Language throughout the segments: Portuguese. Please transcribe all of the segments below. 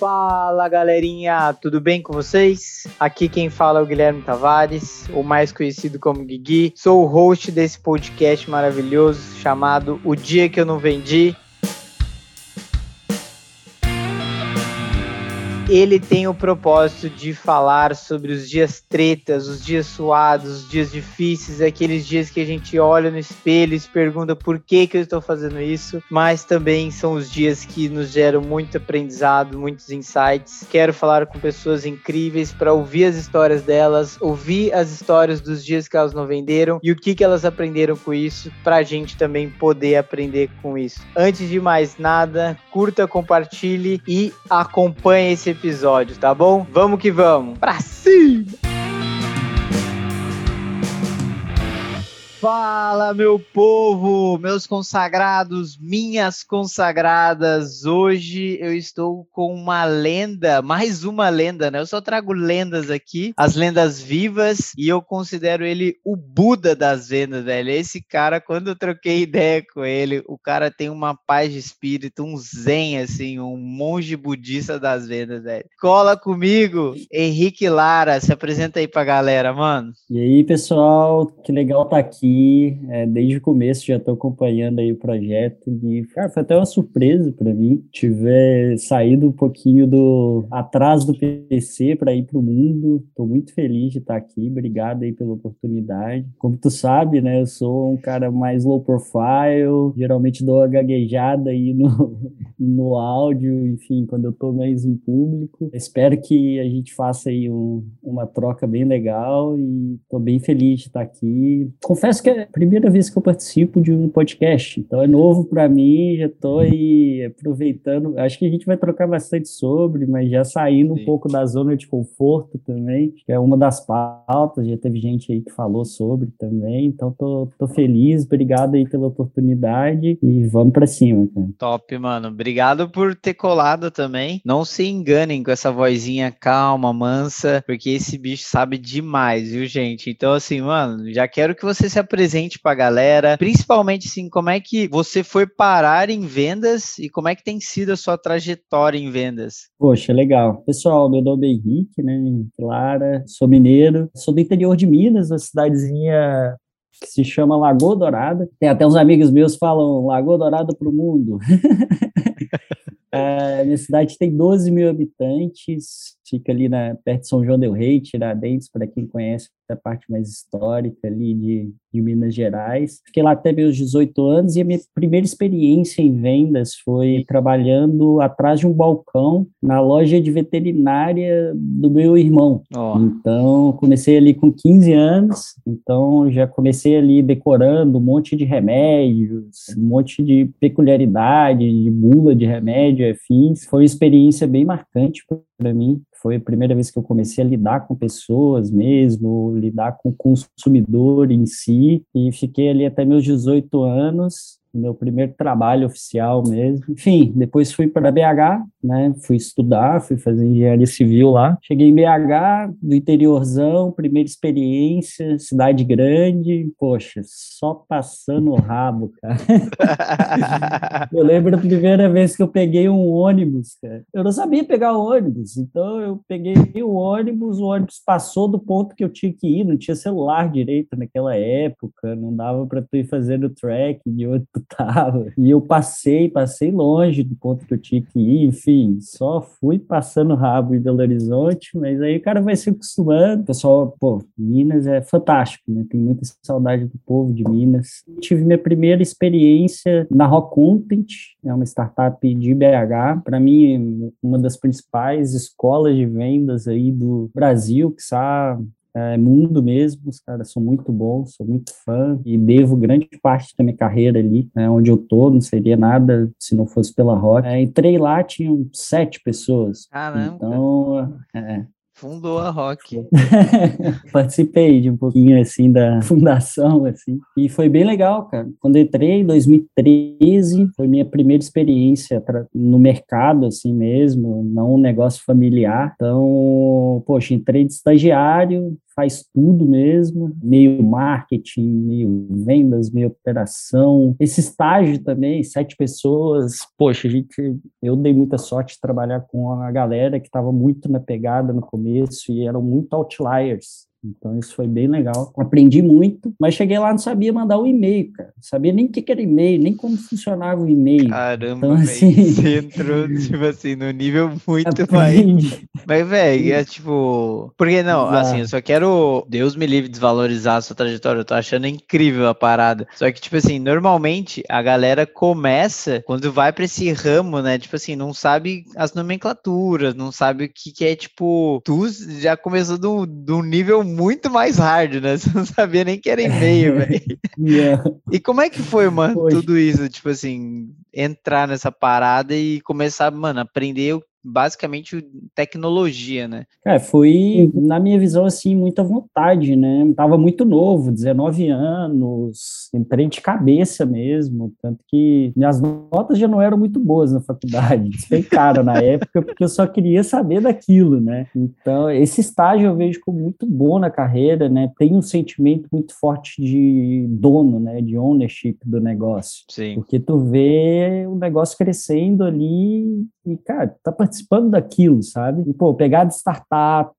Fala galerinha, tudo bem com vocês? Aqui quem fala é o Guilherme Tavares, o mais conhecido como Guigui. Sou o host desse podcast maravilhoso chamado O Dia Que Eu Não Vendi. Ele tem o propósito de falar sobre os dias tretas, os dias suados, os dias difíceis, aqueles dias que a gente olha no espelho e se pergunta por que, que eu estou fazendo isso, mas também são os dias que nos geram muito aprendizado, muitos insights. Quero falar com pessoas incríveis para ouvir as histórias delas, ouvir as histórias dos dias que elas não venderam e o que, que elas aprenderam com isso, para a gente também poder aprender com isso. Antes de mais nada, curta, compartilhe e acompanhe esse episódio, tá bom? Vamos que vamos. Pra cima! Fala, meu povo, meus consagrados, minhas consagradas. Hoje eu estou com uma lenda, mais uma lenda, né? Eu só trago lendas aqui, as lendas vivas, e eu considero ele o Buda das vendas, velho. Esse cara, quando eu troquei ideia com ele, o cara tem uma paz de espírito, um zen, assim, um monge budista das vendas, velho. Cola comigo, Henrique Lara, se apresenta aí pra galera, mano. E aí, pessoal, que legal tá aqui aqui é, desde o começo, já estou acompanhando aí o projeto e, cara, foi até uma surpresa para mim tiver saído um pouquinho do atrás do PC para ir para o mundo. Estou muito feliz de estar aqui, obrigado aí pela oportunidade. Como tu sabe, né, eu sou um cara mais low profile, geralmente dou uma gaguejada aí no, no áudio, enfim, quando eu estou mais em público. Espero que a gente faça aí um, uma troca bem legal e estou bem feliz de estar aqui. Confesso confesso que é a primeira vez que eu participo de um podcast, então é novo para mim, já estou aí aproveitando. Acho que a gente vai trocar bastante sobre, mas já saindo Sim. um pouco da zona de conforto também, que é uma das pautas, já teve gente aí que falou sobre também, então tô, tô feliz, obrigado aí pela oportunidade e vamos para cima, cara. Top, mano. Obrigado por ter colado também. Não se enganem com essa vozinha calma, mansa, porque esse bicho sabe demais, viu, gente? Então, assim, mano, já quero que você se presente para a galera, principalmente assim, como é que você foi parar em vendas e como é que tem sido a sua trajetória em vendas? Poxa, legal. Pessoal, meu nome é Henrique, né? Clara, sou mineiro, sou do interior de Minas, uma cidadezinha que se chama Lagoa Dourada. Tem até uns amigos meus falam Lagoa Dourada para o mundo. a minha cidade tem 12 mil habitantes, fica ali na, perto de São João del Rei, Tiradentes, para quem conhece a parte mais histórica ali de, de Minas Gerais. Fiquei lá até meus 18 anos e a minha primeira experiência em vendas foi trabalhando atrás de um balcão na loja de veterinária do meu irmão. Oh. Então, comecei ali com 15 anos, então já comecei ali decorando um monte de remédios, um monte de peculiaridade, de bula de remédio, afins. Foi uma experiência bem marcante para mim. Foi a primeira vez que eu comecei a lidar com pessoas mesmo, lidar com o consumidor em si, e fiquei ali até meus 18 anos, meu primeiro trabalho oficial mesmo. Enfim, depois fui para BH, né? Fui estudar, fui fazer engenharia civil lá. Cheguei em BH, do interiorzão, primeira experiência, cidade grande. Poxa, só passando o rabo, cara. eu lembro da primeira vez que eu peguei um ônibus, cara. Eu não sabia pegar ônibus, então eu peguei o ônibus, o ônibus passou do ponto que eu tinha que ir, não tinha celular direito naquela época, não dava para tu ir fazendo track de onde tu tava. E eu passei, passei longe do ponto que eu tinha que ir, enfim só fui passando rabo em Belo Horizonte, mas aí o cara vai se acostumando. pessoal, pô, Minas é fantástico, né? Tem muita saudade do povo de Minas. Tive minha primeira experiência na Rock Content, é uma startup de BH. Para mim, uma das principais escolas de vendas aí do Brasil, que sabe é, mundo mesmo, os caras são muito bons, sou muito fã e devo grande parte da minha carreira ali, né, onde eu tô, não seria nada se não fosse pela Rock. É, entrei lá, tinham sete pessoas. Caramba! Então, é, Fundou a Rock. Participei de um pouquinho, assim, da fundação, assim. E foi bem legal, cara. Quando entrei em 2013, foi minha primeira experiência no mercado, assim mesmo, não um negócio familiar. Então, poxa, entrei de estagiário, faz tudo mesmo, meio marketing, meio vendas, meio operação. Esse estágio também, sete pessoas, poxa, a gente, eu dei muita sorte de trabalhar com a galera que estava muito na pegada no começo e eram muito outliers. Então isso foi bem legal. Aprendi muito, mas cheguei lá não sabia mandar o um e-mail, cara. Não sabia nem o que era e-mail, nem como funcionava o e-mail. Caramba, então, assim... você entrou, tipo assim, no nível muito mais. Mas, velho, é tipo. Porque não, Exato. assim, eu só quero. Deus me livre desvalorizar a sua trajetória. Eu tô achando incrível a parada. Só que, tipo assim, normalmente a galera começa quando vai pra esse ramo, né? Tipo assim, não sabe as nomenclaturas, não sabe o que, que é, tipo. Tu já começou do, do nível muito mais hard, né? Você não sabia nem que era e-mail, velho. Yeah. E como é que foi, mano, Poxa. tudo isso? Tipo assim, entrar nessa parada e começar, mano, aprender o basicamente tecnologia, né? É, foi, na minha visão, assim, muita vontade, né? Tava muito novo, 19 anos, entrei de cabeça mesmo, tanto que minhas notas já não eram muito boas na faculdade, despencaram na época, porque eu só queria saber daquilo, né? Então, esse estágio eu vejo como muito bom na carreira, né? Tem um sentimento muito forte de dono, né? De ownership do negócio. Sim. Porque tu vê o negócio crescendo ali e, cara, tá participando daquilo, sabe? E, pô, pegar de startup,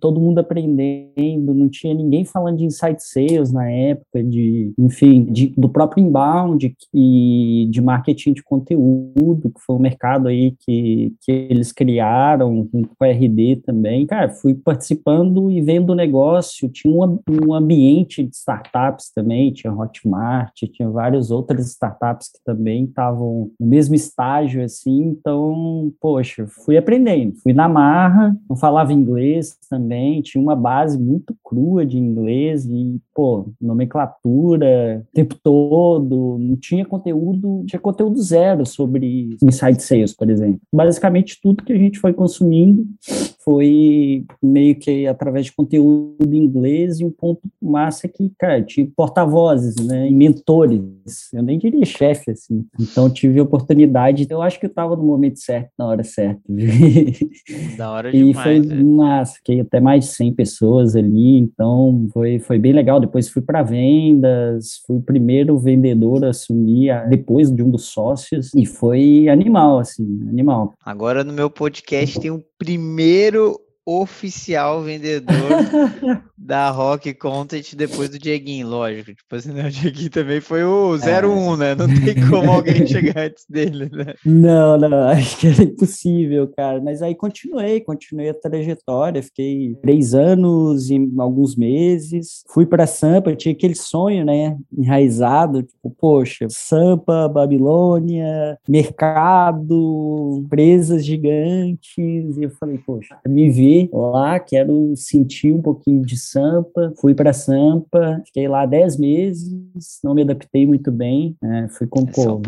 todo mundo aprendendo, não tinha ninguém falando de insight sales na época, de, enfim, de, do próprio inbound e de marketing de conteúdo, que foi um mercado aí que, que eles criaram, com o RD também. Cara, fui participando e vendo o negócio, tinha um, um ambiente de startups também, tinha Hotmart, tinha várias outras startups que também estavam no mesmo estágio, assim, então, poxa, fui aprendendo, fui na marra, não falava inglês também, tinha uma base muito crua de inglês e, pô, nomenclatura o tempo todo, não tinha conteúdo, tinha conteúdo zero sobre inside sales, por exemplo. Basicamente, tudo que a gente foi consumindo foi meio que através de conteúdo em inglês e um ponto massa é que, cara, tinha porta-vozes, né, e mentores, eu nem diria chefe, assim. Então, tive a oportunidade, eu acho que eu estava no momento certo, na hora certa. Da hora demais. E foi né? massa, fiquei até mais de 100 pessoas ali, então foi, foi bem legal. Depois fui para vendas, fui o primeiro vendedor a assumir a, depois de um dos sócios, e foi animal, assim, animal. Agora no meu podcast tem o primeiro Hello. Oficial vendedor da Rock Content depois do Dieguinho, lógico. Tipo assim, né? o Dieguinho também foi o 01, é. né? Não tem como alguém chegar antes dele, né? Não, não, acho que era impossível, cara. Mas aí continuei, continuei a trajetória, fiquei três anos e alguns meses. Fui para Sampa, eu tinha aquele sonho, né? Enraizado, tipo, poxa, Sampa, Babilônia, mercado, empresas gigantes. E eu falei, poxa, me lá, quero sentir um pouquinho de Sampa, fui para Sampa, fiquei lá 10 meses, não me adaptei muito bem, é, fui com é pô,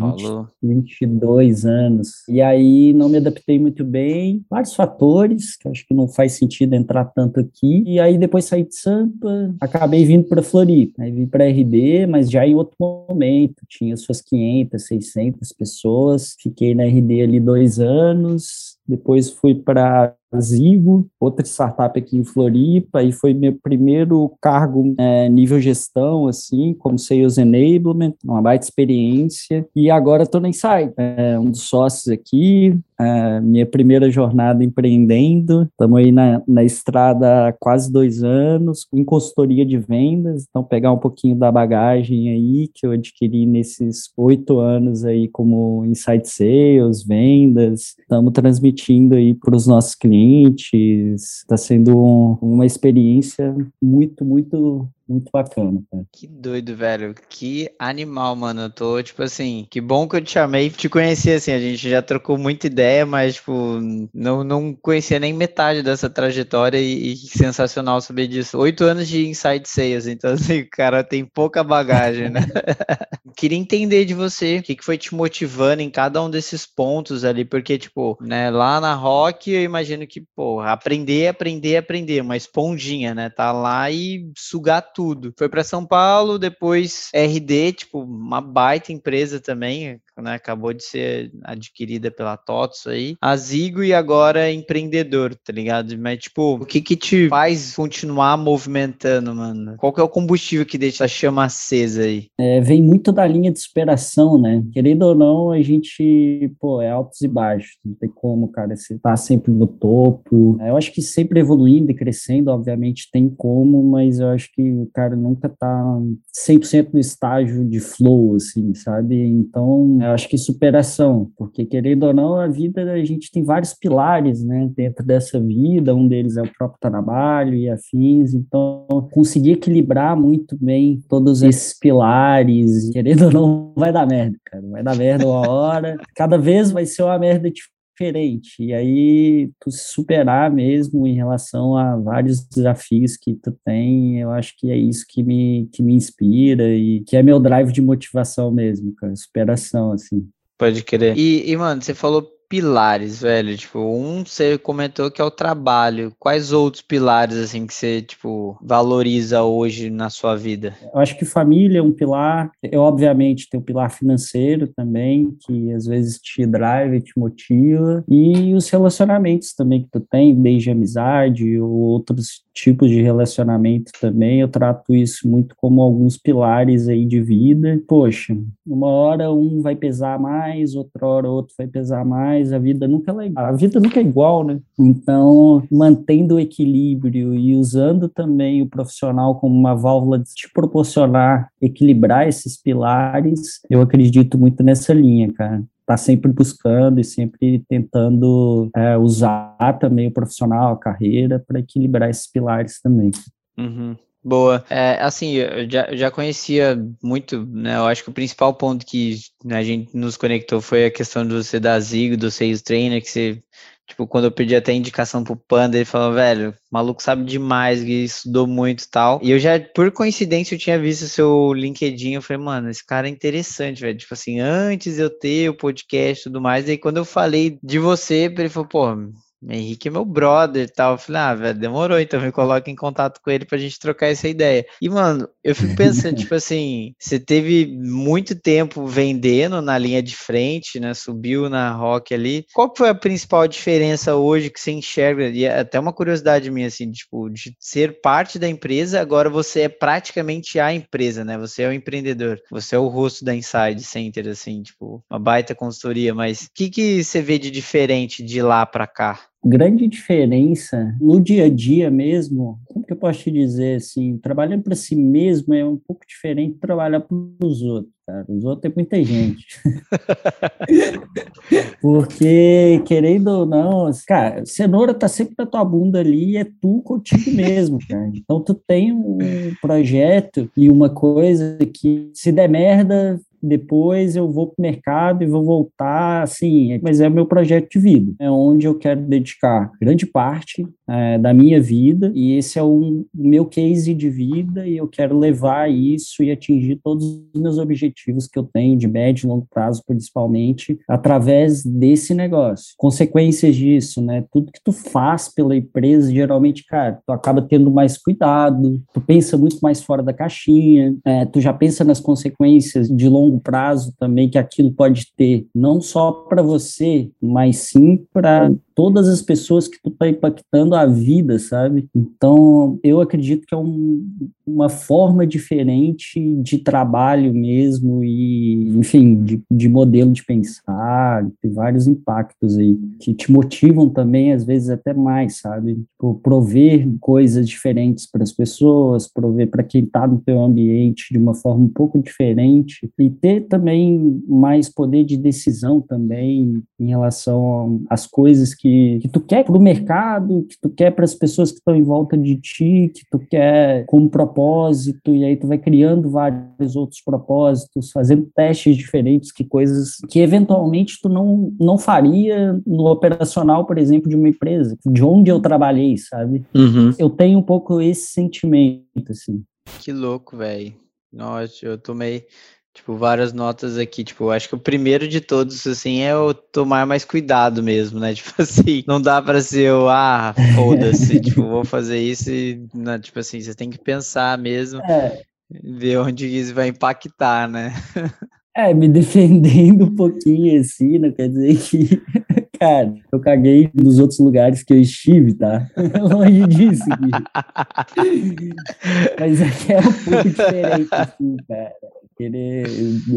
20, 22 anos, e aí não me adaptei muito bem, vários fatores, que acho que não faz sentido entrar tanto aqui, e aí depois saí de Sampa, acabei vindo para Floripa, aí vim para RD, mas já em outro momento, tinha suas 500, 600 pessoas, fiquei na RD ali dois anos, depois fui para Zigo, outra startup aqui em Floripa, e foi meu primeiro cargo é, nível gestão, assim, como Sales Enablement, uma baita experiência, e agora estou na Insight, é, um dos sócios aqui, é, minha primeira jornada empreendendo, estamos aí na, na estrada há quase dois anos, em consultoria de vendas, então pegar um pouquinho da bagagem aí que eu adquiri nesses oito anos aí como Insight Sales, vendas, estamos transmitindo aí para os nossos clientes clientes. Está sendo um, uma experiência muito, muito muito bacana, cara. Que doido, velho. Que animal, mano. Eu tô, tipo assim, que bom que eu te chamei. Te conheci, assim, a gente já trocou muita ideia, mas, tipo, não, não conhecia nem metade dessa trajetória e, e sensacional saber disso. Oito anos de Inside Sales, então, assim, o cara tem pouca bagagem, né? Queria entender de você o que, que foi te motivando em cada um desses pontos ali, porque, tipo, né, lá na Rock, eu imagino que, pô, aprender, aprender, aprender, uma esponjinha, né? Tá lá e sugar tudo. Foi para São Paulo, depois RD, tipo, uma baita empresa também, né? Acabou de ser adquirida pela TOTS aí. A Zigo e agora empreendedor, tá ligado? Mas, tipo, o que que te faz continuar movimentando, mano? Qual que é o combustível que deixa a chama acesa aí? É, vem muito da linha de superação, né? Querendo ou não, a gente, pô, é altos e baixos. Não tem como, cara, você tá sempre no topo. Eu acho que sempre evoluindo e crescendo, obviamente, tem como, mas eu acho que o cara nunca tá 100% no estágio de flow, assim, sabe? Então, eu acho que superação, porque querendo ou não, a vida, a gente tem vários pilares, né, dentro dessa vida, um deles é o próprio trabalho e afins, então, conseguir equilibrar muito bem todos esses pilares, querendo ou não, vai dar merda, cara, vai dar merda uma hora, cada vez vai ser uma merda diferente. E aí, tu se superar mesmo em relação a vários desafios que tu tem, eu acho que é isso que me, que me inspira e que é meu drive de motivação mesmo, cara, superação, assim. Pode crer. E, e, mano, você falou pilares, velho? Tipo, um você comentou que é o trabalho. Quais outros pilares, assim, que você, tipo, valoriza hoje na sua vida? Eu acho que família é um pilar. Eu, obviamente, tenho o pilar financeiro também, que às vezes te drive, te motiva. E os relacionamentos também que tu tem, desde amizade ou outros tipos de relacionamento também. Eu trato isso muito como alguns pilares aí de vida. Poxa, uma hora um vai pesar mais, outra hora outro vai pesar mais. A vida nunca é a vida nunca é igual, né? Então, mantendo o equilíbrio e usando também o profissional como uma válvula de te proporcionar equilibrar esses pilares, eu acredito muito nessa linha, cara tá sempre buscando e sempre tentando é, usar também o profissional, a carreira, para equilibrar esses pilares também. Uhum. Boa. É, assim, eu já, eu já conhecia muito, né? Eu acho que o principal ponto que né, a gente nos conectou foi a questão do você da Zigo, do Sales Trainer, que você Tipo, quando eu pedi até indicação pro Panda, ele falou, velho, maluco sabe demais, estudou muito e tal. E eu já, por coincidência, eu tinha visto seu LinkedIn, eu falei, mano, esse cara é interessante, velho. Tipo assim, antes eu ter o podcast e tudo mais, aí quando eu falei de você, ele falou, pô, Henrique é meu brother e tal. Eu falei, ah, velho, demorou, então me coloca em contato com ele pra gente trocar essa ideia. E, mano, eu fico pensando, tipo assim, você teve muito tempo vendendo na linha de frente, né? Subiu na rock ali. Qual foi a principal diferença hoje que você enxerga? E é até uma curiosidade minha, assim, tipo, de ser parte da empresa, agora você é praticamente a empresa, né? Você é o empreendedor, você é o rosto da Inside Center, assim, tipo, uma baita consultoria, mas o que, que você vê de diferente de lá para cá? Grande diferença no dia a dia mesmo, como que eu posso te dizer assim, trabalhando para si mesmo é um pouco diferente de trabalhar para os outros, cara. Os outros é muita gente. Porque, querendo ou não, cara, cenoura tá sempre na tua bunda ali e é tu contigo mesmo, cara. Então tu tem um projeto e uma coisa que se der merda, depois eu vou para o mercado e vou voltar, assim, mas é o meu projeto de vida, é onde eu quero dedicar grande parte é, da minha vida, e esse é o meu case de vida, e eu quero levar isso e atingir todos os meus objetivos que eu tenho, de médio e longo prazo, principalmente, através desse negócio. Consequências disso, né, tudo que tu faz pela empresa, geralmente, cara, tu acaba tendo mais cuidado, tu pensa muito mais fora da caixinha, é, tu já pensa nas consequências de longo longo prazo também que aquilo pode ter, não só para você, mas sim para todas as pessoas que tu tá impactando a vida, sabe? Então, eu acredito que é um, uma forma diferente de trabalho mesmo e, enfim, de, de modelo de pensar, tem vários impactos aí que te motivam também, às vezes até mais, sabe? Tipo, prover coisas diferentes para as pessoas, prover para quem está no teu ambiente de uma forma um pouco diferente e ter também mais poder de decisão também em relação às coisas que que, tu quer para o mercado, que tu quer para as pessoas que estão em volta de ti, que tu quer como propósito, e aí tu vai criando vários outros propósitos, fazendo testes diferentes, que coisas que eventualmente tu não, não faria no operacional, por exemplo, de uma empresa, de onde eu trabalhei, sabe? Uhum. Eu tenho um pouco esse sentimento, assim. Que louco, velho. Nossa, eu tomei Tipo, várias notas aqui, tipo, acho que o primeiro de todos, assim, é o tomar mais cuidado mesmo, né? Tipo assim, não dá para ser o, ah, foda-se, tipo, vou fazer isso e, não, tipo assim, você tem que pensar mesmo, é. ver onde isso vai impactar, né? É, me defendendo um pouquinho assim, não quer dizer que, cara, eu caguei nos outros lugares que eu estive, tá? Longe disso. Mas aqui é um pouco diferente, assim, cara. Ele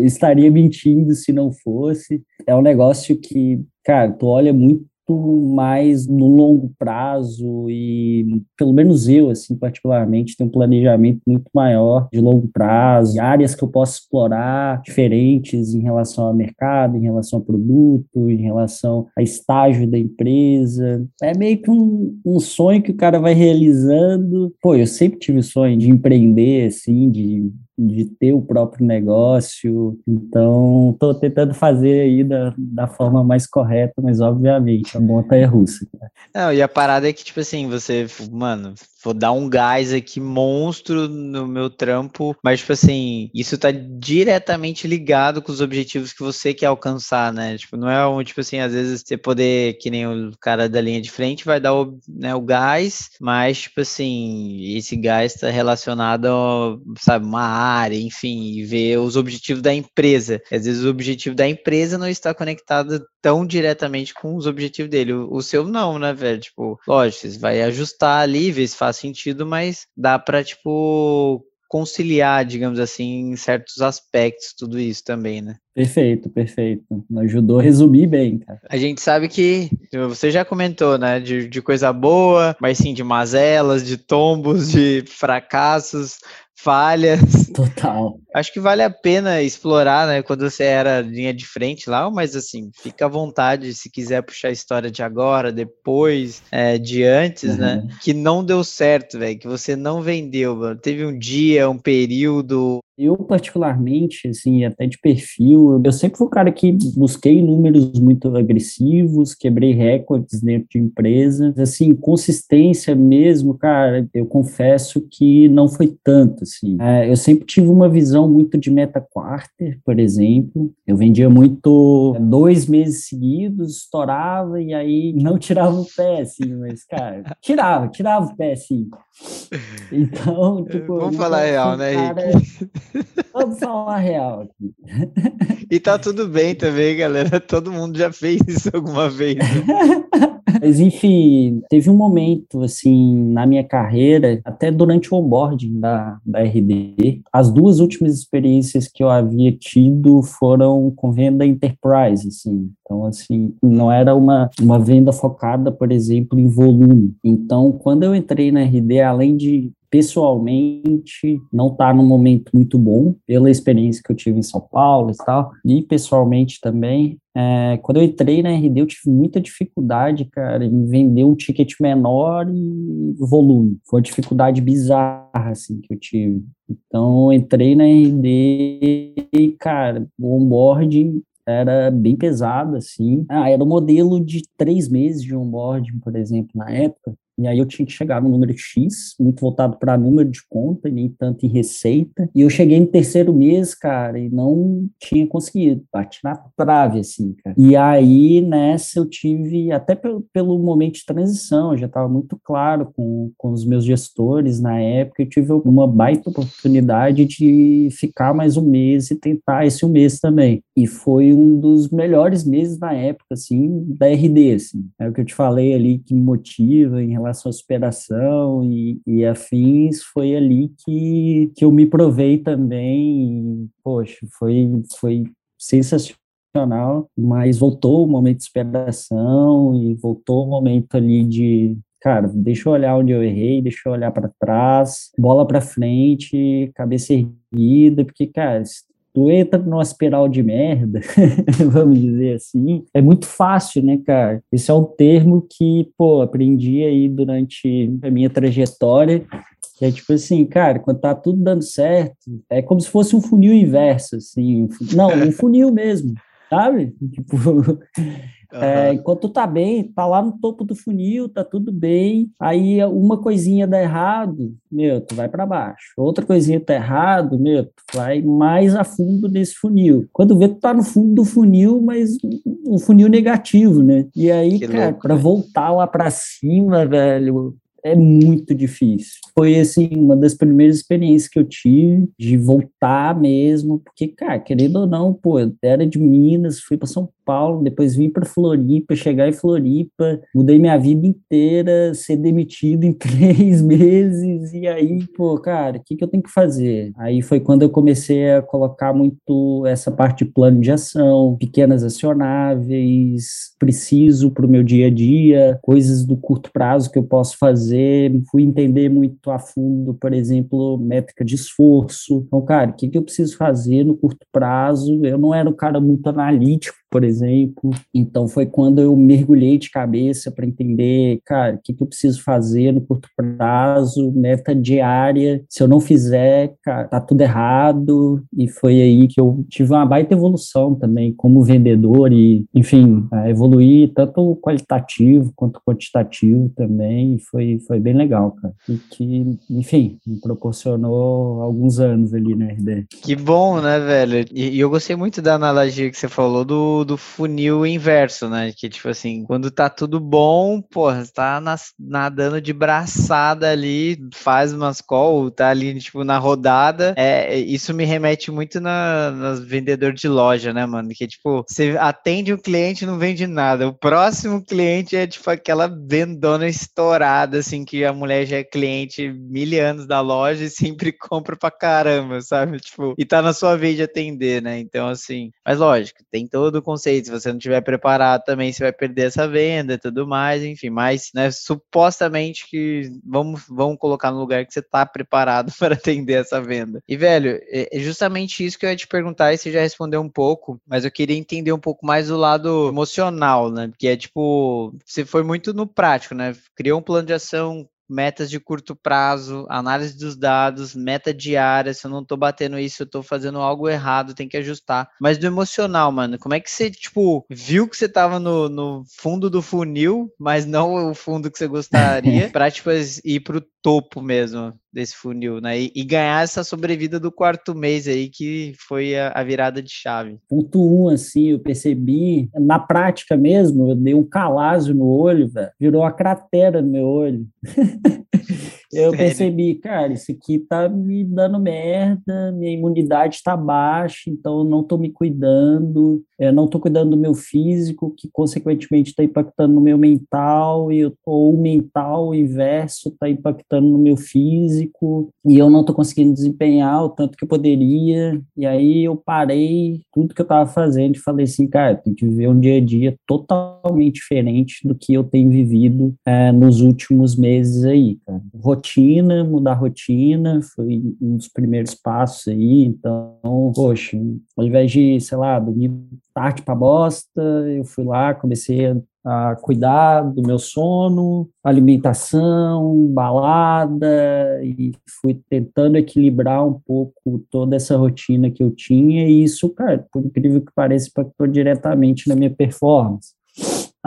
estaria mentindo se não fosse. É um negócio que, cara, tu olha muito mais no longo prazo e pelo menos eu assim particularmente tenho um planejamento muito maior de longo prazo, áreas que eu posso explorar diferentes em relação ao mercado, em relação ao produto, em relação a estágio da empresa. É meio que um, um sonho que o cara vai realizando. Pô, eu sempre tive o sonho de empreender assim, de de ter o próprio negócio. Então, estou tentando fazer aí da, da forma mais correta, mas obviamente a montanha é russa. Não, e a parada é que, tipo assim, você, mano, vou dar um gás aqui monstro no meu trampo, mas tipo assim, isso tá diretamente ligado com os objetivos que você quer alcançar, né? Tipo, não é um, tipo assim, às vezes você poder, que nem o cara da linha de frente vai dar o, né, o gás, mas tipo assim, esse gás está relacionado a, sabe, uma área, enfim, e ver os objetivos da empresa. Às vezes o objetivo da empresa não está conectado tão diretamente com os objetivos dele. O, o seu não, né, velho? Tipo, lógico, você vai ajustar ali, ver se faz sentido, mas dá para tipo conciliar, digamos assim, em certos aspectos tudo isso também, né? Perfeito, perfeito. Ajudou a resumir bem, cara. A gente sabe que você já comentou, né, de, de coisa boa, mas sim de mazelas, de tombos, de fracassos falhas. Total. Acho que vale a pena explorar, né? Quando você era linha de frente lá, mas assim, fica à vontade se quiser puxar a história de agora, depois, é, de antes, né, uhum. né? Que não deu certo, velho, que você não vendeu, mano. Teve um dia, um período, eu, particularmente, assim, até de perfil, eu sempre fui o cara que busquei números muito agressivos, quebrei recordes dentro de empresas. Assim, consistência mesmo, cara, eu confesso que não foi tanto, assim. É, eu sempre tive uma visão muito de meta quarter, por exemplo. Eu vendia muito dois meses seguidos, estourava e aí não tirava o pé, assim, mas, cara, tirava, tirava o pé, assim. Então, tipo... Vamos falar real, né, cara... Vamos falar real aqui. E tá tudo bem também, galera. Todo mundo já fez isso alguma vez. Né? Mas enfim, teve um momento assim na minha carreira, até durante o onboarding da, da RD, as duas últimas experiências que eu havia tido foram com venda enterprise, assim. Então, assim, não era uma, uma venda focada, por exemplo, em volume. Então, quando eu entrei na RD, além de pessoalmente não está num momento muito bom, pela experiência que eu tive em São Paulo e tal, e pessoalmente também. É, quando eu entrei na RD, eu tive muita dificuldade, cara, em vender um ticket menor e volume. Foi uma dificuldade bizarra, assim, que eu tive. Então, eu entrei na RD e, cara, o onboarding era bem pesado, assim. Ah, era um modelo de três meses de onboarding, por exemplo, na época. E aí eu tinha que chegar no número X, muito voltado para número de conta, nem tanto em receita. E eu cheguei no terceiro mês, cara, e não tinha conseguido. Bati na trave, assim, cara. E aí, nessa, eu tive, até pelo, pelo momento de transição, já estava muito claro com, com os meus gestores na época, eu tive uma baita oportunidade de ficar mais um mês e tentar esse um mês também. E foi um dos melhores meses na época, assim, da RD, assim. É o que eu te falei ali que me motiva em relação relação à superação e, e afins, foi ali que, que eu me provei também. E, poxa, foi, foi sensacional, mas voltou o momento de superação e voltou o momento ali de cara, deixa eu olhar onde eu errei, deixa eu olhar para trás, bola para frente, cabeça erguida, porque, cara, tu entra numa espiral de merda, vamos dizer assim, é muito fácil, né, cara? Esse é um termo que, pô, aprendi aí durante a minha trajetória, que é tipo assim, cara, quando tá tudo dando certo, é como se fosse um funil inverso, assim, não, um funil mesmo. sabe? Tipo, uhum. é, enquanto tu tá bem, tá lá no topo do funil, tá tudo bem. Aí uma coisinha dá errado, meu, tu vai para baixo. Outra coisinha tá errado, meu, tu vai mais a fundo nesse funil. Quando vê, tu tá no fundo do funil, mas um funil negativo, né? E aí, que cara, para voltar lá para cima, velho, é muito difícil. Foi, assim, uma das primeiras experiências que eu tive de voltar mesmo, porque, cara, querendo ou não, pô, eu era de Minas, fui para São Paulo, depois vim para Floripa, chegar em Floripa, mudei minha vida inteira, ser demitido em três meses, e aí, pô, cara, o que, que eu tenho que fazer? Aí foi quando eu comecei a colocar muito essa parte de plano de ação, pequenas acionáveis, preciso para o meu dia a dia, coisas do curto prazo que eu posso fazer, fui entender muito a fundo, por exemplo, métrica de esforço. Então, cara, o que, que eu preciso fazer no curto prazo? Eu não era um cara muito analítico, por exemplo. Então foi quando eu mergulhei de cabeça para entender, cara, o que, que, eu preciso fazer no curto prazo, meta diária. Se eu não fizer, cara, tá tudo errado. E foi aí que eu tive uma baita evolução também como vendedor e, enfim, evoluir tanto qualitativo quanto quantitativo também. Foi, foi bem legal, cara. E que, enfim, me proporcionou alguns anos ali na RD. Que bom, né, velho? E, e eu gostei muito da analogia que você falou do do funil inverso, né? Que tipo assim, quando tá tudo bom, porra, tá nas, nadando de braçada ali, faz umas call, tá ali tipo na rodada. É, isso me remete muito na, nas vendedor de loja, né, mano? Que tipo, você atende o cliente e não vende nada. O próximo cliente é tipo aquela vendona estourada, assim, que a mulher já é cliente mil anos da loja e sempre compra pra caramba, sabe? Tipo, e tá na sua vez de atender, né? Então, assim, mas lógico, tem todo o conceito. Se você não tiver preparado também, você vai perder essa venda e tudo mais, enfim. Mas, né, supostamente que vamos, vamos colocar no lugar que você está preparado para atender essa venda. E, velho, é, é justamente isso que eu ia te perguntar e você já respondeu um pouco, mas eu queria entender um pouco mais do lado emocional, né? Porque é tipo, você foi muito no prático, né? Criou um plano de ação metas de curto prazo, análise dos dados, meta diária, se eu não tô batendo isso, eu tô fazendo algo errado, tem que ajustar. Mas do emocional, mano, como é que você, tipo, viu que você tava no, no fundo do funil, mas não o fundo que você gostaria, pra, tipo, ir pro topo mesmo desse funil, né? E, e, ganhar essa sobrevida do quarto mês aí, que foi a, a, virada de chave. Ponto um, assim, eu percebi, na prática mesmo, eu dei um calazio no olho, velho, virou uma cratera no meu olho. eu Sério? percebi, cara, isso aqui tá me dando merda, minha imunidade tá baixa, então eu não tô me cuidando, eu não tô cuidando do meu físico, que consequentemente está impactando no meu mental, e eu, ou o mental o inverso está impactando no meu físico, e eu não tô conseguindo desempenhar o tanto que eu poderia, e aí eu parei tudo que eu tava fazendo e falei assim, cara, tem que viver um dia a dia totalmente diferente do que eu tenho vivido é, nos últimos meses aí, cara rotina, mudar a rotina, foi um dos primeiros passos aí, então, poxa, ao invés de, sei lá, dormir tarde pra bosta, eu fui lá, comecei a a cuidar do meu sono, alimentação, balada, e fui tentando equilibrar um pouco toda essa rotina que eu tinha, e isso, cara, por incrível que pareça, impactou diretamente na minha performance.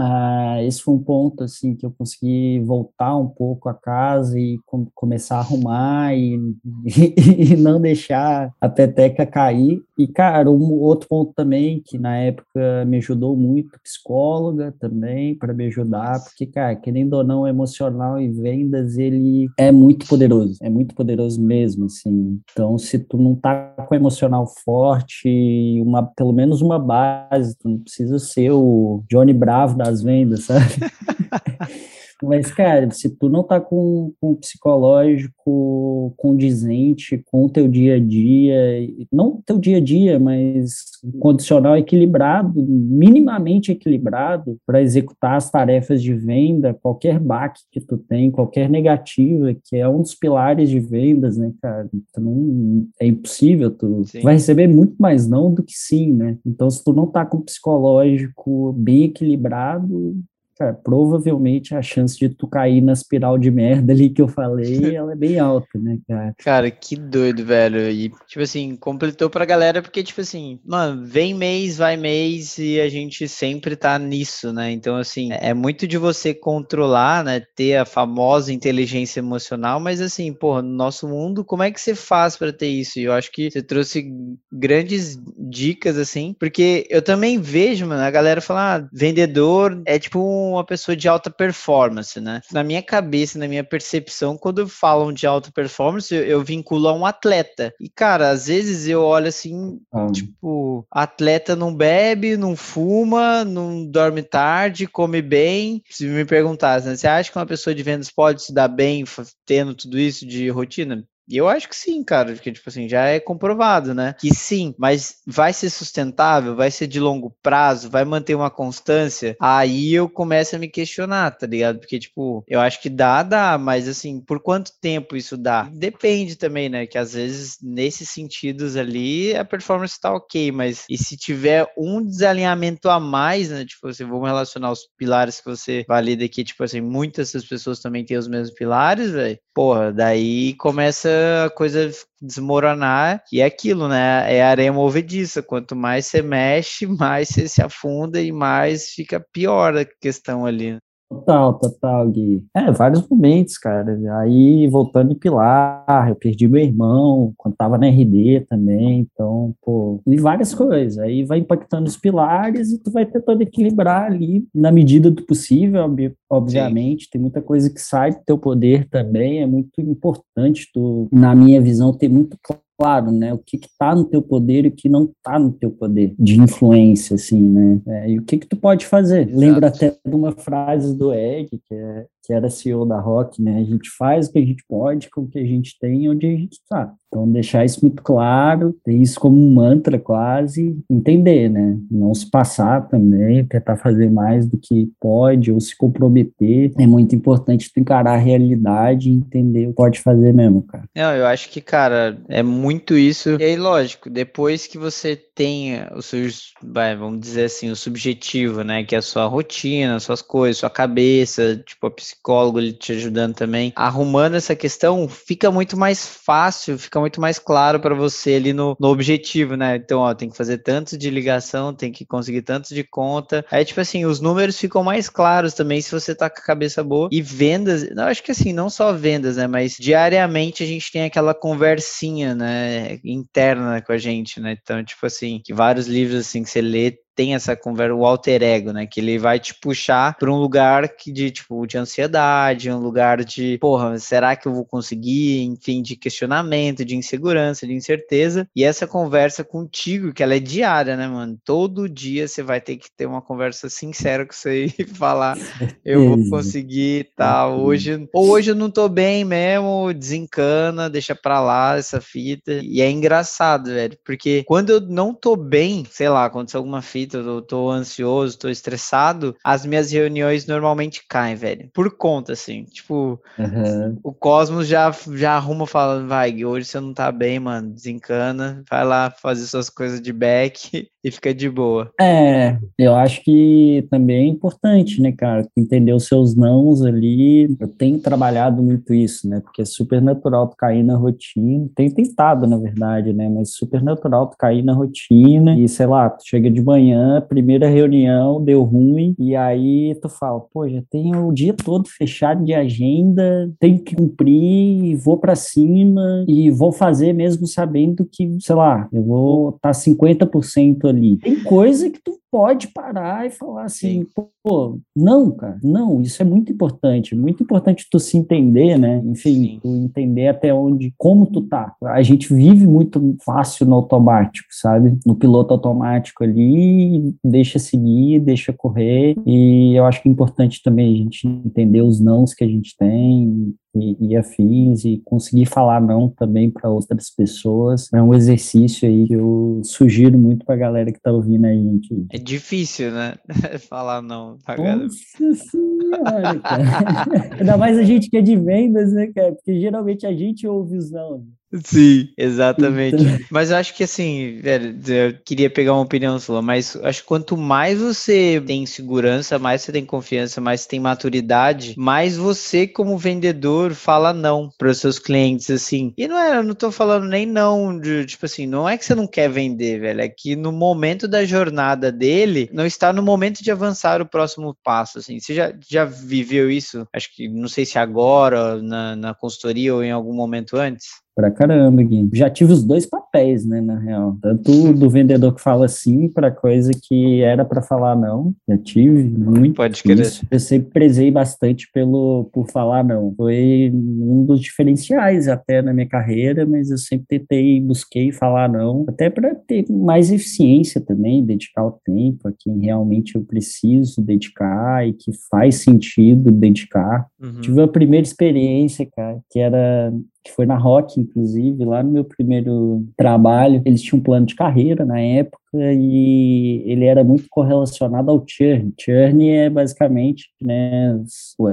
Ah, esse foi um ponto assim que eu consegui voltar um pouco a casa e com, começar a arrumar e, e, e, não deixar a peteca cair. E, cara, um outro ponto também que na época me ajudou muito, psicóloga também, para me ajudar, porque, cara, querendo ou não, emocional e vendas, ele é muito poderoso, é muito poderoso mesmo, assim. Então, se tu não tá com emocional forte, uma, pelo menos uma base, tu não precisa ser o Johnny Bravo da as vendas, sabe? Mas, cara, se tu não tá com, com psicológico condizente com o teu dia a dia, não teu dia a dia, mas condicional equilibrado, minimamente equilibrado para executar as tarefas de venda, qualquer baque que tu tem, qualquer negativa, que é um dos pilares de vendas, né, cara? Tu não, é impossível, tu, tu vai receber muito mais não do que sim, né? Então, se tu não tá com psicológico bem equilibrado, cara, provavelmente a chance de tu cair na espiral de merda ali que eu falei, ela é bem alta, né, cara? Cara, que doido, velho. E, tipo assim, completou pra galera, porque, tipo assim, mano, vem mês, vai mês, e a gente sempre tá nisso, né? Então, assim, é muito de você controlar, né? Ter a famosa inteligência emocional, mas assim, porra, no nosso mundo, como é que você faz para ter isso? E eu acho que você trouxe grandes dicas, assim, porque eu também vejo, mano, a galera falar, ah, vendedor é tipo uma pessoa de alta performance, né? Na minha cabeça, na minha percepção, quando falam de alta performance, eu, eu vinculo a um atleta. E, cara, às vezes eu olho assim, hum. tipo, atleta não bebe, não fuma, não dorme tarde, come bem. Se me perguntasse, né, você acha que uma pessoa de vendas pode se dar bem tendo tudo isso de rotina? E eu acho que sim, cara, porque, tipo assim, já é comprovado, né? Que sim, mas vai ser sustentável, vai ser de longo prazo, vai manter uma constância. Aí eu começo a me questionar, tá ligado? Porque, tipo, eu acho que dá, dá, mas assim, por quanto tempo isso dá? Depende também, né? Que às vezes, nesses sentidos ali, a performance tá ok, mas e se tiver um desalinhamento a mais, né? Tipo assim, vamos relacionar os pilares que você valida aqui, tipo assim, muitas das pessoas também têm os mesmos pilares, velho. Porra, daí começa a coisa desmoronar. E é aquilo, né? É areia movediça. Quanto mais você mexe, mais você se afunda e mais fica pior a questão ali. Total, total, Gui. É, vários momentos, cara. Aí, voltando em Pilar, eu perdi meu irmão quando tava na RD também, então, pô, e várias coisas. Aí vai impactando os pilares e tu vai tentando equilibrar ali na medida do possível, obviamente. Sim. Tem muita coisa que sai do teu poder também, é muito importante tu, na minha visão, ter muito claro claro, né, o que está no teu poder e o que não está no teu poder de influência, assim, né, é, e o que que tu pode fazer. Exato. Lembro até de uma frase do Egg, que, é, que era CEO da Rock, né, a gente faz o que a gente pode com o que a gente tem onde a gente está. Então, deixar isso muito claro, ter isso como um mantra quase, entender, né? Não se passar também, tentar fazer mais do que pode ou se comprometer. É muito importante tu encarar a realidade e entender o que pode fazer mesmo, cara. Não, eu acho que, cara, é muito isso. E aí, lógico, depois que você tem os seus, vamos dizer assim, o subjetivo, né? Que é a sua rotina, suas coisas, sua cabeça, tipo, a psicólogo ele te ajudando também, arrumando essa questão, fica muito mais fácil, fica muito mais claro para você ali no, no objetivo, né? Então, ó, tem que fazer tanto de ligação, tem que conseguir tanto de conta. Aí, tipo assim, os números ficam mais claros também se você tá com a cabeça boa. E vendas, eu acho que assim, não só vendas, né? Mas diariamente a gente tem aquela conversinha, né? Interna com a gente, né? Então, tipo assim, que vários livros assim que você lê tem essa conversa, o alter ego, né? Que ele vai te puxar para um lugar que de tipo de ansiedade, um lugar de, porra, será que eu vou conseguir? Enfim, de questionamento, de insegurança, de incerteza. E essa conversa contigo, que ela é diária, né, mano? Todo dia você vai ter que ter uma conversa sincera com você e falar, eu vou conseguir tal. Hoje, ou hoje eu não tô bem mesmo, desencana, deixa pra lá essa fita. E é engraçado, velho, porque quando eu não tô bem, sei lá, aconteceu alguma fita eu tô ansioso, tô estressado, as minhas reuniões normalmente caem, velho. Por conta, assim. Tipo, uhum. o Cosmos já, já arruma falando, vai, hoje você não tá bem, mano, desencana, vai lá fazer suas coisas de back e fica de boa. É, eu acho que também é importante, né, cara, entender os seus nãos ali. Eu tenho trabalhado muito isso, né, porque é super natural tu cair na rotina. Tenho tentado, na verdade, né, mas super natural tu cair na rotina e, sei lá, tu chega de manhã, primeira reunião, deu ruim, e aí tu fala, pô, já tenho o dia todo fechado de agenda, tenho que cumprir, vou para cima e vou fazer mesmo sabendo que, sei lá, eu vou estar tá 50% ali. Tem coisa que tu pode parar e falar assim, pô, não, cara, não, isso é muito importante, muito importante tu se entender, né? Enfim, tu entender até onde, como tu tá. A gente vive muito fácil no automático, sabe? No piloto automático ali, deixa seguir, deixa correr, e eu acho que é importante também a gente entender os nãos que a gente tem, e, e, afins e conseguir falar não também para outras pessoas é um exercício aí que eu sugiro muito para a galera que está ouvindo aí gente. É difícil, né? falar não pra galera. Nossa senhora, cara. Ainda mais a gente que é de vendas, né, cara? Porque geralmente a gente ouve os não. Sim, exatamente. Então... Mas eu acho que assim, velho, eu queria pegar uma opinião sua, mas acho que quanto mais você tem segurança, mais você tem confiança, mais você tem maturidade, mais você, como vendedor, fala não para os seus clientes, assim. E não é, eu não tô falando nem não, de, tipo assim, não é que você não quer vender, velho, é que no momento da jornada dele, não está no momento de avançar o próximo passo, assim. Você já, já viveu isso? Acho que, não sei se agora, na, na consultoria ou em algum momento antes? Pra caramba, Gui. Já tive os dois papéis, né, na real. Tanto do vendedor que fala sim para coisa que era para falar não. Já tive muito. Pode crer. Isso. Eu sempre prezei bastante pelo por falar não. Foi um dos diferenciais até na minha carreira, mas eu sempre tentei, busquei falar não, até para ter mais eficiência também, dedicar o tempo a quem realmente eu preciso dedicar e que faz sentido dedicar. Uhum. Tive a primeira experiência, cara, que era que foi na Rock, inclusive, lá no meu primeiro trabalho. Eles tinham um plano de carreira na época e ele era muito correlacionado ao churn. Churn é basicamente, né,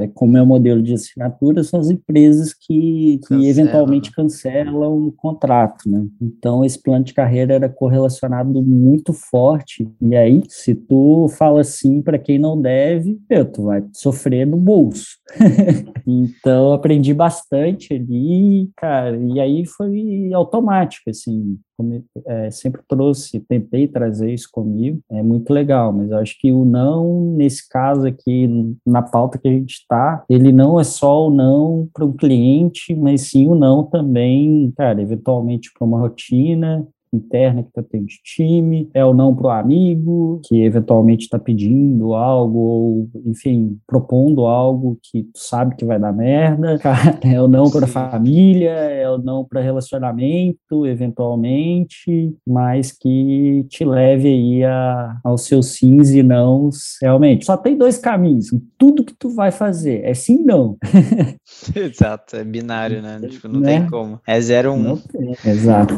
é como é o modelo de assinatura, são as empresas que, que Cancela. eventualmente cancelam o contrato, né? Então, esse plano de carreira era correlacionado muito forte. E aí, se tu fala assim para quem não deve, meu, tu vai sofrer no bolso. então, aprendi bastante ali, cara, e aí foi automático, assim, é, sempre trouxe, tentei trazer isso comigo, é muito legal, mas eu acho que o não, nesse caso aqui, na pauta que a gente está, ele não é só o não para um cliente, mas sim o não também, cara, eventualmente para uma rotina, interna que está tendo de time, é o não para o amigo, que eventualmente está pedindo algo, ou, enfim, propondo algo que tu sabe que vai dar merda, é o não para família, é o não para relacionamento, eventualmente, mas que te leve aí a, aos seus sims e nãos, realmente. Só tem dois caminhos, tudo que tu vai fazer é sim não. Exato, é binário, né? Tipo, não né? tem como. É zero um. Não tem, exato.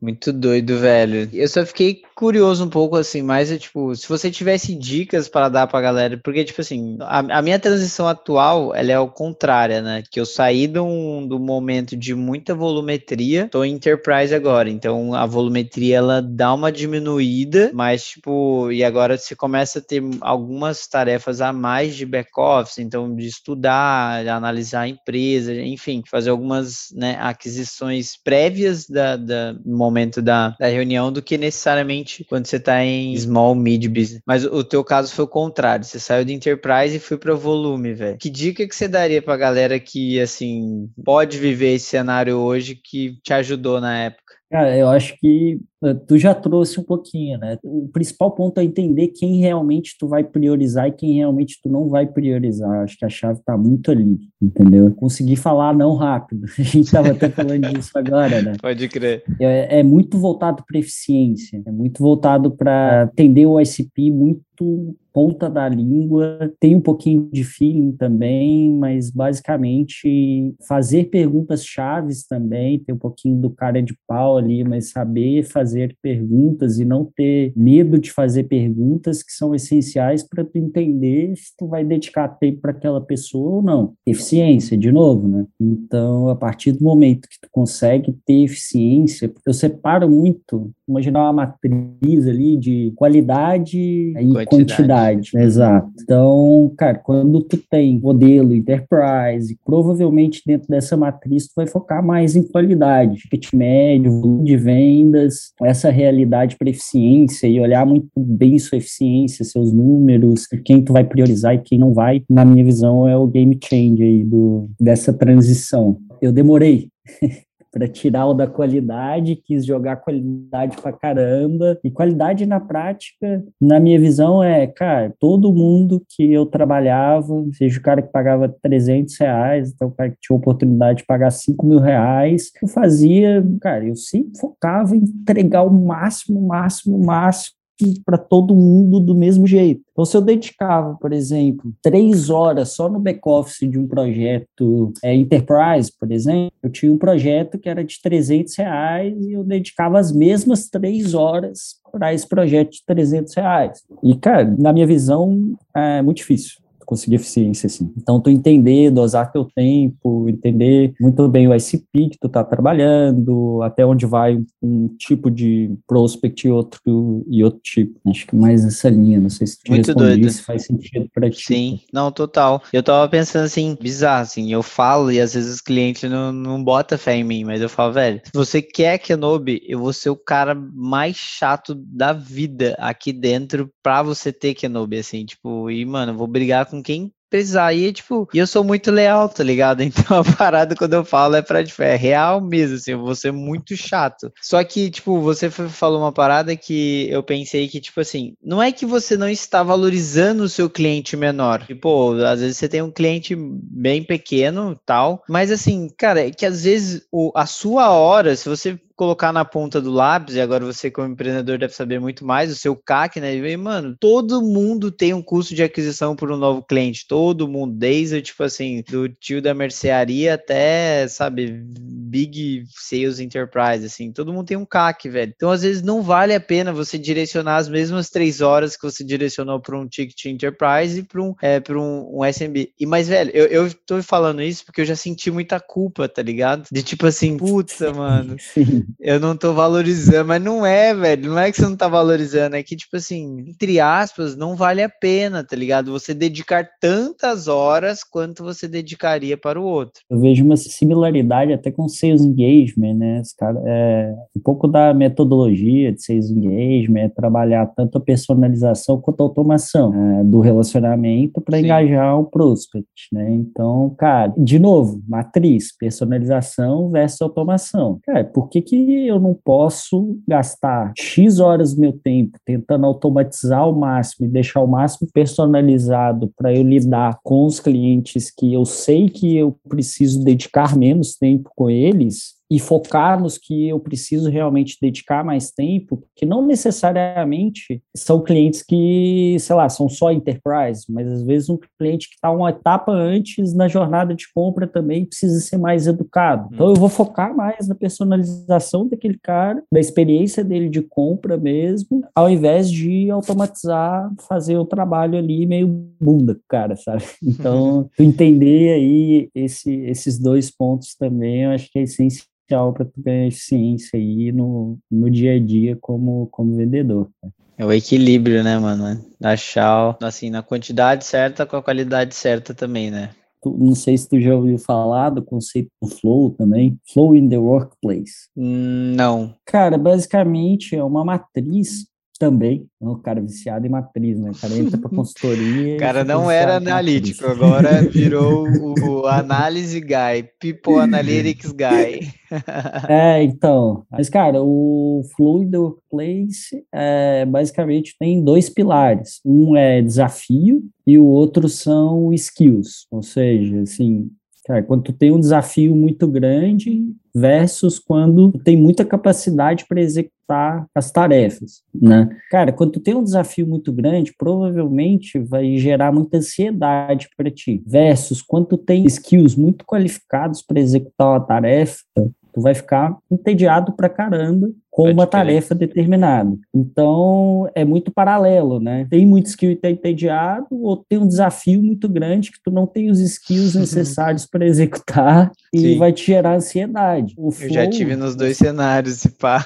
Muito doido, velho. Eu só fiquei curioso um pouco, assim, mas, é, tipo, se você tivesse dicas para dar pra galera, porque, tipo assim, a, a, minha transição atual, ela é o contrária, né? Que eu saí do, do momento de muita volumetria, tô em Enterprise agora, então a volumetria, ela dá uma diminuída, mas, tipo, e agora você começa a ter algumas tarefas a mais de back-office, então, de estudar, de analisar a empresa, enfim, fazer algumas, né, aquisições prévias da, da momento da, da reunião do que necessariamente quando você está em small, mid business. Mas o teu caso foi o contrário, você saiu de enterprise e foi para volume, velho. Que dica que você daria para galera que, assim, pode viver esse cenário hoje que te ajudou na época? Cara, eu acho que tu já trouxe um pouquinho, né? O principal ponto é entender quem realmente tu vai priorizar e quem realmente tu não vai priorizar. Acho que a chave está muito ali, entendeu? Conseguir falar não rápido. A gente estava até falando disso agora, né? Pode crer. É, é muito voltado para eficiência, é muito voltado para atender o ICP muito ponta da língua, tem um pouquinho de feeling também, mas basicamente fazer perguntas chaves também, tem um pouquinho do cara de pau ali, mas saber fazer perguntas e não ter medo de fazer perguntas que são essenciais para tu entender se tu vai dedicar tempo para aquela pessoa ou não. Eficiência, de novo, né? Então, a partir do momento que tu consegue ter eficiência, eu separo muito, imaginar uma matriz ali de qualidade e quantidade. quantidade. Exato. Então, cara, quando tu tem modelo enterprise, provavelmente dentro dessa matriz tu vai focar mais em qualidade, ticket médio, volume de vendas, essa realidade para eficiência e olhar muito bem sua eficiência, seus números, quem tu vai priorizar e quem não vai, na minha visão, é o game change aí do, dessa transição. Eu demorei para tirar o da qualidade, quis jogar qualidade para caramba. E qualidade na prática, na minha visão, é, cara, todo mundo que eu trabalhava, seja o cara que pagava 300 reais, então o cara que tinha oportunidade de pagar 5 mil reais, eu fazia, cara, eu sempre focava em entregar o máximo, máximo, máximo para todo mundo do mesmo jeito. Então, se eu dedicava, por exemplo, três horas só no back-office de um projeto é, Enterprise, por exemplo, eu tinha um projeto que era de 300 reais e eu dedicava as mesmas três horas para esse projeto de 300 reais. E, cara, na minha visão, é muito difícil conseguir eficiência, assim. Então, tu entender, dosar teu tempo, entender muito bem o ICP que tu tá trabalhando, até onde vai um tipo de prospect e outro, e outro tipo. Acho que mais essa linha, não sei se tu muito doido. se faz sentido para ti. Sim, não, total. Eu tava pensando assim, bizarro, assim, eu falo e às vezes os clientes não, não botam fé em mim, mas eu falo, velho, se você quer Kenobi, eu vou ser o cara mais chato da vida aqui dentro pra você ter Kenobi, assim, tipo, e, mano, eu vou brigar com quem precisar. Tipo, e eu sou muito leal, tá ligado? Então a parada quando eu falo é pra, tipo, é real mesmo, assim, eu vou ser muito chato. Só que, tipo, você falou uma parada que eu pensei que, tipo assim, não é que você não está valorizando o seu cliente menor. Tipo, às vezes você tem um cliente bem pequeno tal, mas assim, cara, é que às vezes o, a sua hora, se você colocar na ponta do lápis, e agora você como empreendedor deve saber muito mais, o seu CAC, né? E, mano, todo mundo tem um custo de aquisição por um novo cliente, todo mundo, desde, tipo assim, do tio da mercearia até, sabe, big sales enterprise, assim, todo mundo tem um CAC, velho. Então, às vezes, não vale a pena você direcionar as mesmas três horas que você direcionou para um ticket enterprise e para um, é, um, um SMB. E, mas, velho, eu, eu tô falando isso porque eu já senti muita culpa, tá ligado? De tipo assim, puta, mano. Sim eu não tô valorizando, mas não é, velho. Não é que você não tá valorizando, é que, tipo assim, entre aspas, não vale a pena, tá ligado? Você dedicar tantas horas quanto você dedicaria para o outro. Eu vejo uma similaridade até com sales engagement, né? Cara, é, um pouco da metodologia de sales engagement é trabalhar tanto a personalização quanto a automação é, do relacionamento para engajar o prospect, né? Então, cara, de novo, matriz, personalização versus automação. Cara, por que que eu não posso gastar X horas do meu tempo tentando automatizar ao máximo e deixar o máximo personalizado para eu lidar com os clientes que eu sei que eu preciso dedicar menos tempo com eles e focar nos que eu preciso realmente dedicar mais tempo, que não necessariamente são clientes que, sei lá, são só enterprise, mas às vezes um cliente que está uma etapa antes na jornada de compra também precisa ser mais educado. Então eu vou focar mais na personalização daquele cara, da experiência dele de compra mesmo, ao invés de automatizar, fazer o trabalho ali meio bunda, cara, sabe? Então, entender aí esse, esses dois pontos também, eu acho que é essencial essencial para tu ganhar eficiência aí no, no dia a dia como, como vendedor. É o equilíbrio, né, mano? Achar, assim, na quantidade certa com a qualidade certa também, né? Não sei se tu já ouviu falar do conceito do flow também. Flow in the workplace. Não. Cara, basicamente é uma matriz também. É um cara viciado em matriz, né? O cara entra para consultoria. O cara não era analítico, agora virou o análise guy, people analytics guy. é, então. Mas, cara, o Fluid Workplace é, basicamente tem dois pilares. Um é desafio e o outro são skills. Ou seja, assim, Cara, quando tu tem um desafio muito grande versus quando tu tem muita capacidade para executar as tarefas, né? Cara, quando tu tem um desafio muito grande, provavelmente vai gerar muita ansiedade para ti. Versus quando tu tem skills muito qualificados para executar uma tarefa, tu vai ficar entediado pra caramba com uma tarefa determinada. Então, é muito paralelo, né? Tem muito skill e tá entediado, ou tem um desafio muito grande que tu não tem os skills necessários para executar e Sim. vai te gerar ansiedade. O eu já tive nos dois cenários, se pá.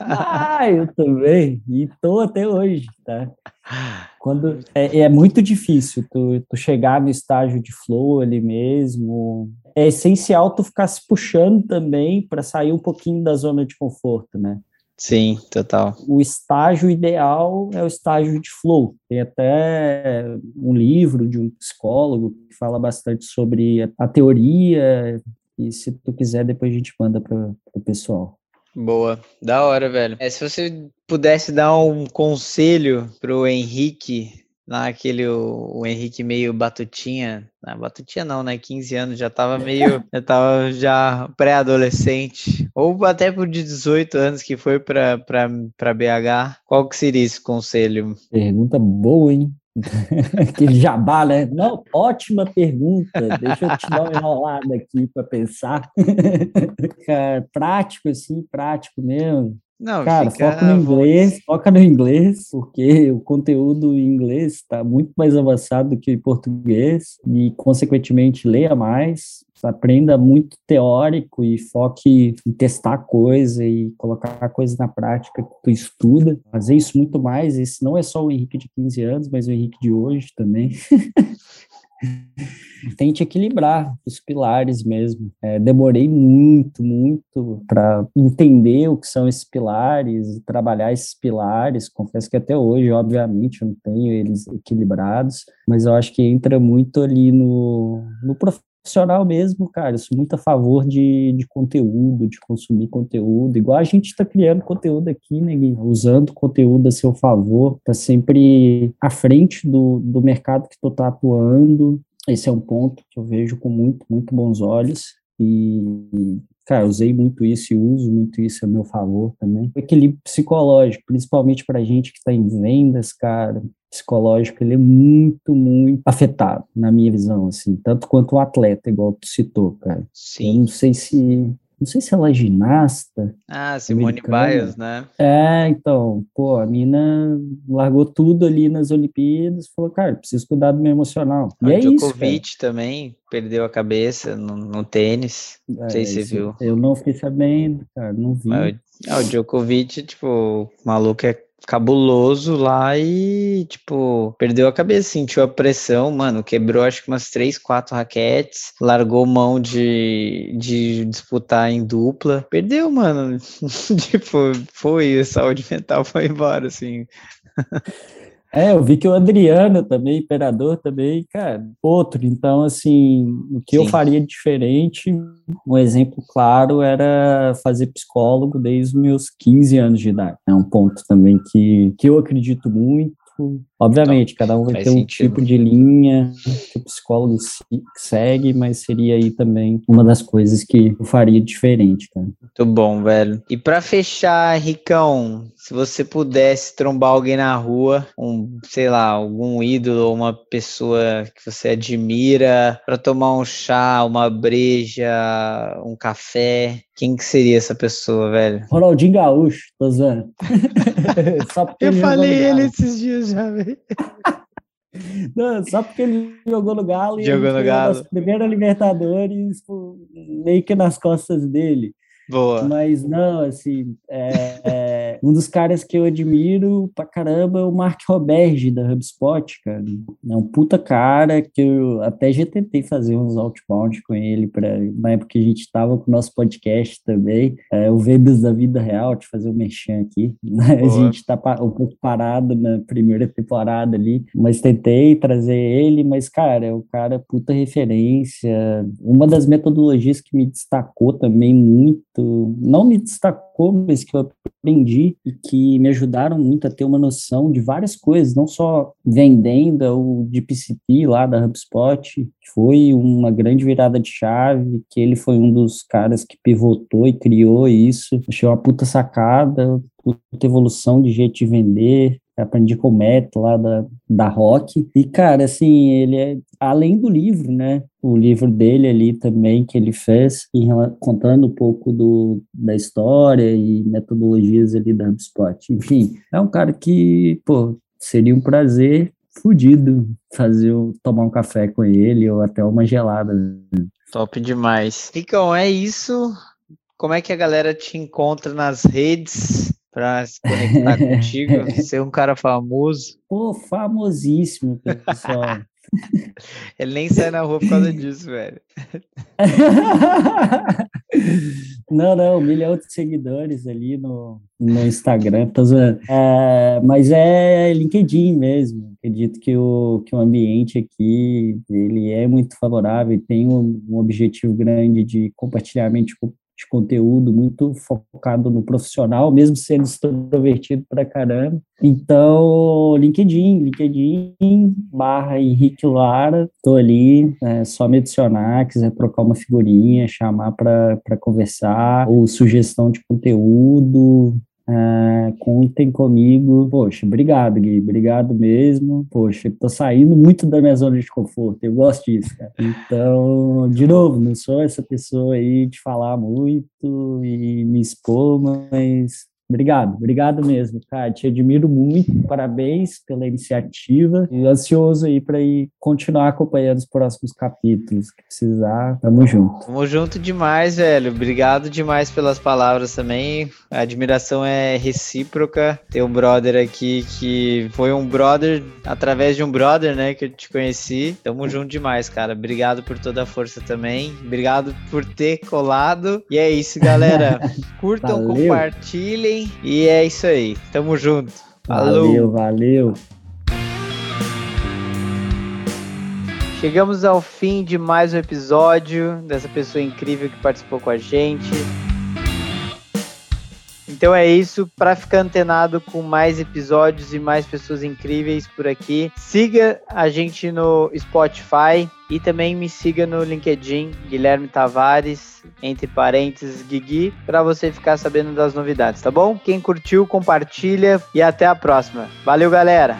ah, eu também. E tô até hoje, tá? Quando é, é muito difícil tu, tu chegar no estágio de flow ali mesmo, é essencial tu ficar se puxando também para sair um pouquinho da zona de conforto, né? Sim, total. O estágio ideal é o estágio de flow. Tem até um livro de um psicólogo que fala bastante sobre a teoria, e se tu quiser, depois a gente manda para o pessoal. Boa, da hora, velho. É, se você pudesse dar um conselho pro Henrique Lá aquele, o, o, Henrique meio batutinha, não, batutinha não, né, 15 anos, já tava meio, já tava já pré-adolescente, ou até por 18 anos que foi para BH, qual que seria esse conselho? Pergunta boa, hein? Aquele jabá, né? Não, ótima pergunta. Deixa eu te dar uma enrolada aqui para pensar. Cara, prático, assim, prático mesmo. Não, Cara, foca no inglês, foca no inglês, porque o conteúdo em inglês está muito mais avançado do que em português e, consequentemente, leia mais, aprenda muito teórico e foque em testar coisa e colocar coisa na prática que tu estuda. Fazer isso muito mais, esse não é só o Henrique de 15 anos, mas o Henrique de hoje também. tente equilibrar os pilares mesmo. É, demorei muito, muito para entender o que são esses pilares, trabalhar esses pilares. Confesso que até hoje, obviamente, eu não tenho eles equilibrados, mas eu acho que entra muito ali no, no profissional mesmo, cara. Sou muito a favor de, de conteúdo, de consumir conteúdo, igual a gente está criando conteúdo aqui, né, Gui? Usando conteúdo a seu favor, tá sempre à frente do, do mercado que tu tá atuando, esse é um ponto que eu vejo com muito, muito bons olhos. E, cara, usei muito isso e uso muito isso a meu favor também. O equilíbrio psicológico, principalmente para gente que está em vendas, cara, psicológico, ele é muito, muito afetado, na minha visão, assim, tanto quanto o atleta, igual tu citou, cara. Sim. Eu não sei se não sei se ela é ginasta. Ah, Simone Biles, né? É, então, pô, a mina largou tudo ali nas Olimpíadas, falou, cara, preciso cuidar do meu emocional. E o é Djokovic isso, também perdeu a cabeça no, no tênis. Não é, sei se você viu. Eu não fiquei sabendo, cara, não vi. Mas, o Djokovic, tipo, o maluco é cabuloso lá e, tipo, perdeu a cabeça, sentiu a pressão, mano, quebrou acho que umas três, quatro raquetes, largou mão de, de disputar em dupla, perdeu, mano, tipo, foi, a saúde mental foi embora, assim. É, eu vi que o Adriano também, Imperador também, cara, outro. Então, assim, o que Sim. eu faria diferente, um exemplo claro era fazer psicólogo desde os meus 15 anos de idade. É um ponto também que, que eu acredito muito Obviamente, então, cada um vai ter um tipo de linha que o psicólogo segue, mas seria aí também uma das coisas que eu faria diferente, cara. Muito bom, velho. E para fechar, Ricão, se você pudesse trombar alguém na rua, um, sei lá, algum ídolo ou uma pessoa que você admira, para tomar um chá, uma breja, um café, quem que seria essa pessoa, velho? Ronaldinho Gaúcho, tô zoando. eu falei ele esses dias já, velho. Não, só porque ele jogou no Galo jogou no Galo. Primeira Libertadores, meio que nas costas dele. Boa. Mas não, assim, é, é, um dos caras que eu admiro pra caramba é o Mark Roberge da HubSpot, cara. É um puta cara que eu até já tentei fazer uns outbound com ele pra, na época que a gente tava com o nosso podcast também, é, o Vendas da Vida Real, de fazer um merchan aqui. Né? A gente tá um pouco parado na primeira temporada ali, mas tentei trazer ele, mas, cara, é um cara puta referência. Uma das metodologias que me destacou também muito não me destacou, mas que eu aprendi e que me ajudaram muito a ter uma noção de várias coisas, não só vendendo o DPCP lá da HubSpot, foi uma grande virada de chave, que ele foi um dos caras que pivotou e criou isso. Achei uma puta sacada, puta evolução de jeito de vender, aprendi com o Matt lá da, da Rock. E, cara, assim, ele é, além do livro, né? O livro dele ali também, que ele fez, contando um pouco do, da história e metodologias ali da HubSpot. Enfim, é um cara que, pô, seria um prazer fudido fazer tomar um café com ele ou até uma gelada. Top demais. Então, é isso. Como é que a galera te encontra nas redes? Para se conectar contigo, ser um cara famoso. Pô, famosíssimo, pessoal. Ele nem sai na rua por causa disso, velho. Não, não, um milhão de seguidores ali no, no Instagram, tô zoando. É, mas é LinkedIn mesmo. Acredito que o, que o ambiente aqui ele é muito favorável e tem um, um objetivo grande de compartilhamento de de conteúdo muito focado no profissional, mesmo sendo extrovertido pra caramba. Então, LinkedIn, LinkedIn barra Henrique Lara, tô ali, é só me adicionar, quiser trocar uma figurinha, chamar para conversar, ou sugestão de conteúdo, Uh, contem comigo. Poxa, obrigado, Gui. Obrigado mesmo. Poxa, tô saindo muito da minha zona de conforto. Eu gosto disso, cara. Então, de novo, não sou essa pessoa aí de falar muito e me expor, mas Obrigado, obrigado mesmo, cara. Te admiro muito, parabéns pela iniciativa e ansioso aí para ir continuar acompanhando os próximos capítulos. Que precisar, tamo junto. Tamo junto demais, velho. Obrigado demais pelas palavras também. A admiração é recíproca. Tem um brother aqui que foi um brother através de um brother, né, que eu te conheci. Tamo junto demais, cara. Obrigado por toda a força também. Obrigado por ter colado. E é isso, galera. Curtam, compartilhem e é isso aí. Tamo junto. Falou. Valeu, valeu. Chegamos ao fim de mais um episódio dessa pessoa incrível que participou com a gente. Então é isso, para ficar antenado com mais episódios e mais pessoas incríveis por aqui, siga a gente no Spotify e também me siga no LinkedIn, Guilherme Tavares, entre parênteses, Guigui, para você ficar sabendo das novidades, tá bom? Quem curtiu, compartilha e até a próxima. Valeu, galera!